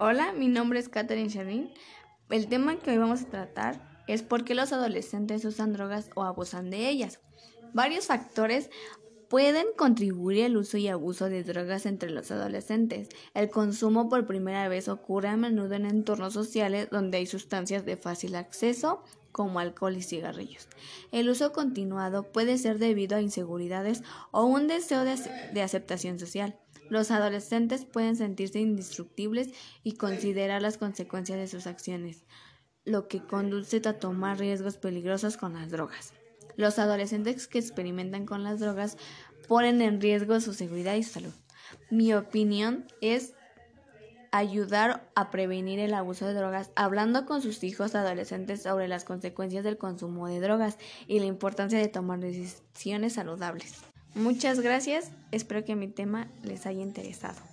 Hola, mi nombre es Katherine Sharin. El tema que hoy vamos a tratar es por qué los adolescentes usan drogas o abusan de ellas. Varios factores pueden contribuir al uso y abuso de drogas entre los adolescentes. El consumo por primera vez ocurre a menudo en entornos sociales donde hay sustancias de fácil acceso como alcohol y cigarrillos. El uso continuado puede ser debido a inseguridades o un deseo de, aceptación social. Los adolescentes pueden sentirse indestructibles y considerar las consecuencias de sus acciones, lo que conduce a tomar riesgos peligrosos con las drogas. Los adolescentes que experimentan con las drogas ponen en riesgo su seguridad y salud. Mi opinión es ayudar a prevenir el abuso de drogas hablando con sus hijos adolescentes sobre las consecuencias del consumo de drogas y la importancia de tomar decisiones saludables. Muchas gracias, espero que mi tema les haya interesado.